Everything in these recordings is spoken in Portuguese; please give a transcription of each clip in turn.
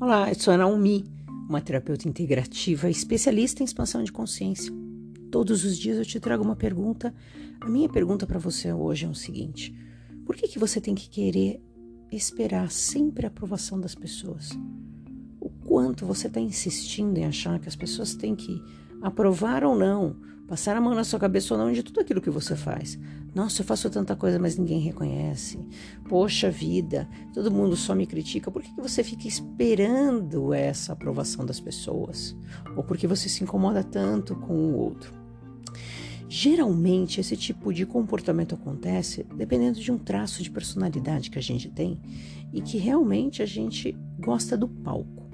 Olá, eu sou a Naomi, uma terapeuta integrativa especialista em expansão de consciência. Todos os dias eu te trago uma pergunta. A minha pergunta para você hoje é o seguinte: por que, que você tem que querer esperar sempre a aprovação das pessoas? O quanto você está insistindo em achar que as pessoas têm que aprovar ou não Passar a mão na sua cabeça ou não de tudo aquilo que você faz. Nossa, eu faço tanta coisa, mas ninguém reconhece. Poxa vida, todo mundo só me critica. Por que você fica esperando essa aprovação das pessoas? Ou porque você se incomoda tanto com o outro? Geralmente, esse tipo de comportamento acontece dependendo de um traço de personalidade que a gente tem e que realmente a gente gosta do palco.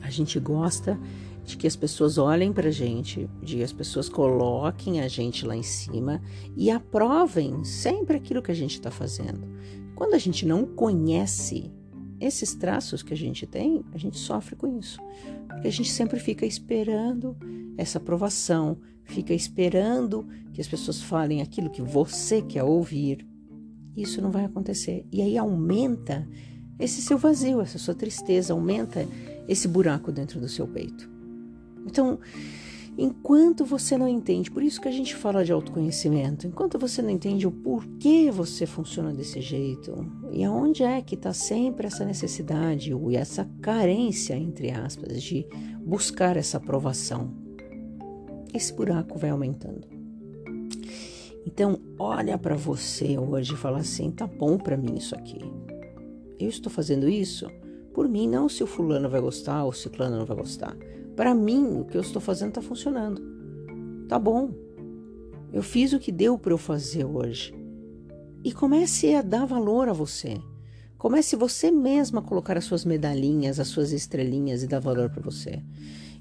A gente gosta de que as pessoas olhem para a gente, de que as pessoas coloquem a gente lá em cima e aprovem sempre aquilo que a gente está fazendo. Quando a gente não conhece esses traços que a gente tem, a gente sofre com isso, porque a gente sempre fica esperando essa aprovação, fica esperando que as pessoas falem aquilo que você quer ouvir. Isso não vai acontecer. E aí aumenta esse seu vazio, essa sua tristeza, aumenta esse buraco dentro do seu peito. Então, enquanto você não entende, por isso que a gente fala de autoconhecimento, enquanto você não entende o porquê você funciona desse jeito e aonde é que está sempre essa necessidade e essa carência, entre aspas, de buscar essa aprovação, esse buraco vai aumentando. Então, olha para você hoje e fala assim: tá bom para mim isso aqui. Eu estou fazendo isso por mim, não se o fulano vai gostar ou o ciclano não vai gostar. Para mim, o que eu estou fazendo está funcionando. Tá bom. Eu fiz o que deu para eu fazer hoje. E comece a dar valor a você. Comece você mesma a colocar as suas medalhinhas, as suas estrelinhas e dar valor para você.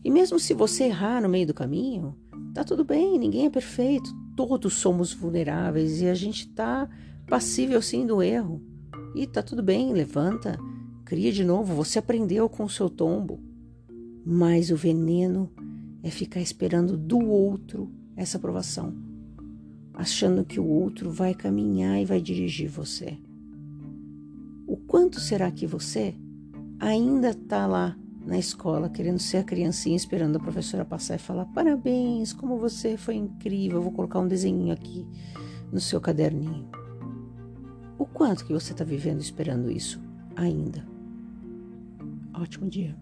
E mesmo se você errar no meio do caminho, tá tudo bem, ninguém é perfeito, todos somos vulneráveis e a gente tá passível sim do erro. E tá tudo bem, levanta, cria de novo, você aprendeu com o seu tombo. Mas o veneno é ficar esperando do outro essa aprovação, achando que o outro vai caminhar e vai dirigir você. O quanto será que você ainda está lá na escola querendo ser a criancinha esperando a professora passar e falar parabéns, como você foi incrível, vou colocar um desenho aqui no seu caderninho. O quanto que você está vivendo esperando isso ainda? Ótimo dia.